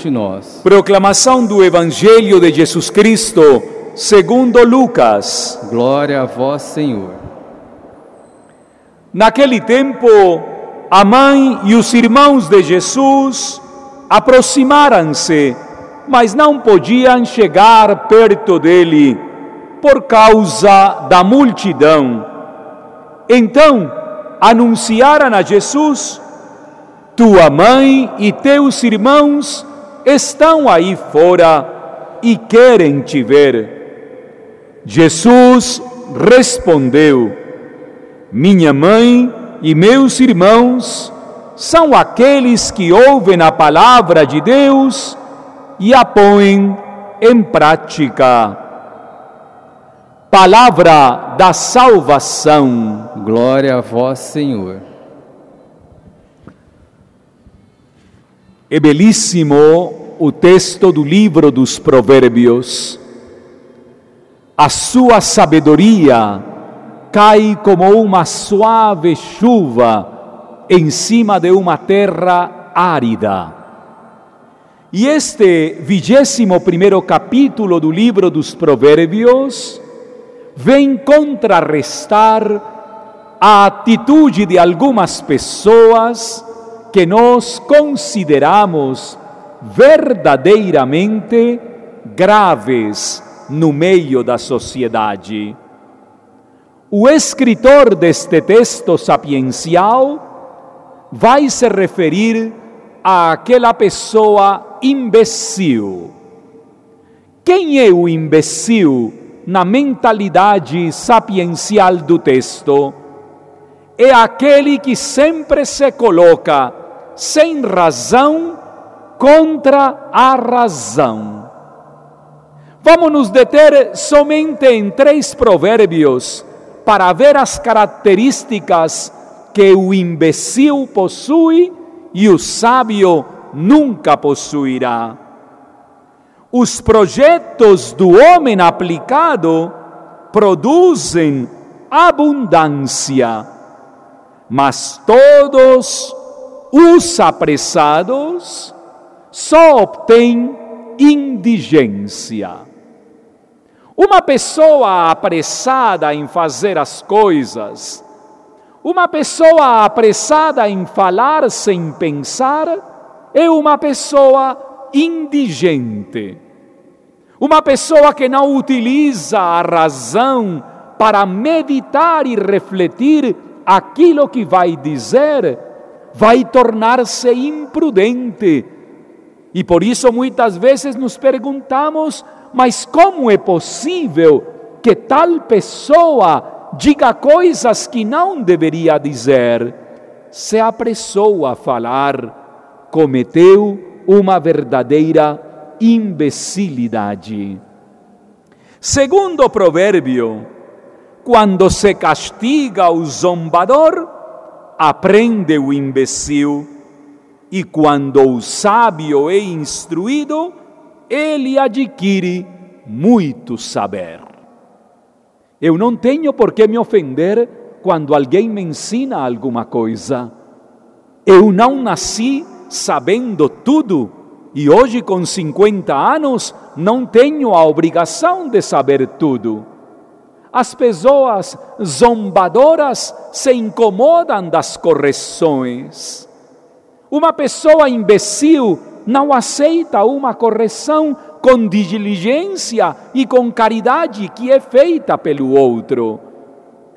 ante nós. Proclamação do Evangelho de Jesus Cristo, segundo Lucas. Glória a vós, Senhor. Naquele tempo, a mãe e os irmãos de Jesus aproximaram-se, mas não podiam chegar perto dele por causa da multidão. Então anunciaram a Jesus: Tua mãe e teus irmãos estão aí fora e querem te ver. Jesus respondeu: Minha mãe e meus irmãos são aqueles que ouvem a palavra de Deus e a põem em prática. Palavra da salvação. Glória a vós, Senhor. É belíssimo o texto do livro dos Provérbios. A sua sabedoria cai como uma suave chuva em cima de uma terra árida. E este vigésimo primeiro capítulo do livro dos Provérbios vem contrarrestar a atitude de algumas pessoas que nós consideramos verdadeiramente graves no meio da sociedade. O escritor deste texto sapiencial vai se referir àquela pessoa imbecil. Quem é o imbecil na mentalidade sapiencial do texto? É aquele que sempre se coloca sem razão contra a razão. Vamos nos deter somente em três provérbios para ver as características que o imbecil possui e o sábio nunca possuirá. Os projetos do homem aplicado produzem abundância, mas todos os apressados só obtêm indigência. Uma pessoa apressada em fazer as coisas, uma pessoa apressada em falar sem pensar é uma pessoa indigente. Uma pessoa que não utiliza a razão para meditar e refletir aquilo que vai dizer, vai tornar-se imprudente. E por isso muitas vezes nos perguntamos: mas como é possível que tal pessoa diga coisas que não deveria dizer, se apressou a falar, cometeu uma verdadeira imbecilidade. Segundo provérbio, quando se castiga o zombador, aprende o imbecil, e quando o sábio é instruído, ele adquire muito saber. Eu não tenho por que me ofender quando alguém me ensina alguma coisa. Eu não nasci sabendo tudo e hoje, com 50 anos, não tenho a obrigação de saber tudo. As pessoas zombadoras se incomodam das correções. Uma pessoa imbecil não aceita uma correção com diligência e com caridade que é feita pelo outro.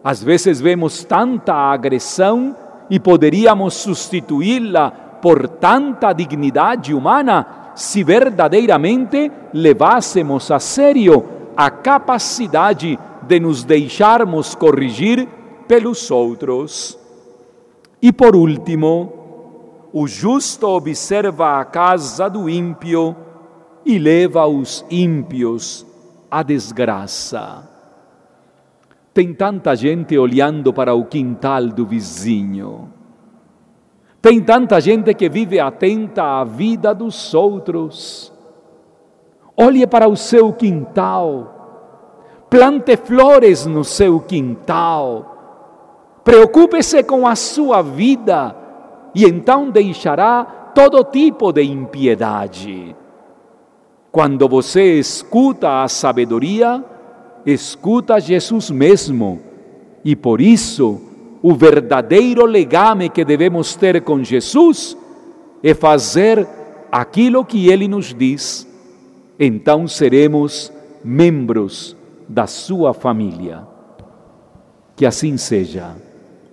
Às vezes vemos tanta agressão e poderíamos substituí-la por tanta dignidade humana se verdadeiramente levássemos a sério a capacidade de nos deixarmos corrigir pelos outros. E por último, o justo observa a casa do ímpio e leva os ímpios à desgraça. Tem tanta gente olhando para o quintal do vizinho. Tem tanta gente que vive atenta à vida dos outros. Olhe para o seu quintal. Plante flores no seu quintal. Preocupe-se com a sua vida e então deixará todo tipo de impiedade. Quando você escuta a sabedoria, escuta Jesus mesmo, e por isso o verdadeiro legame que devemos ter com Jesus é fazer aquilo que ele nos diz. Então seremos membros da sua família. Que assim seja.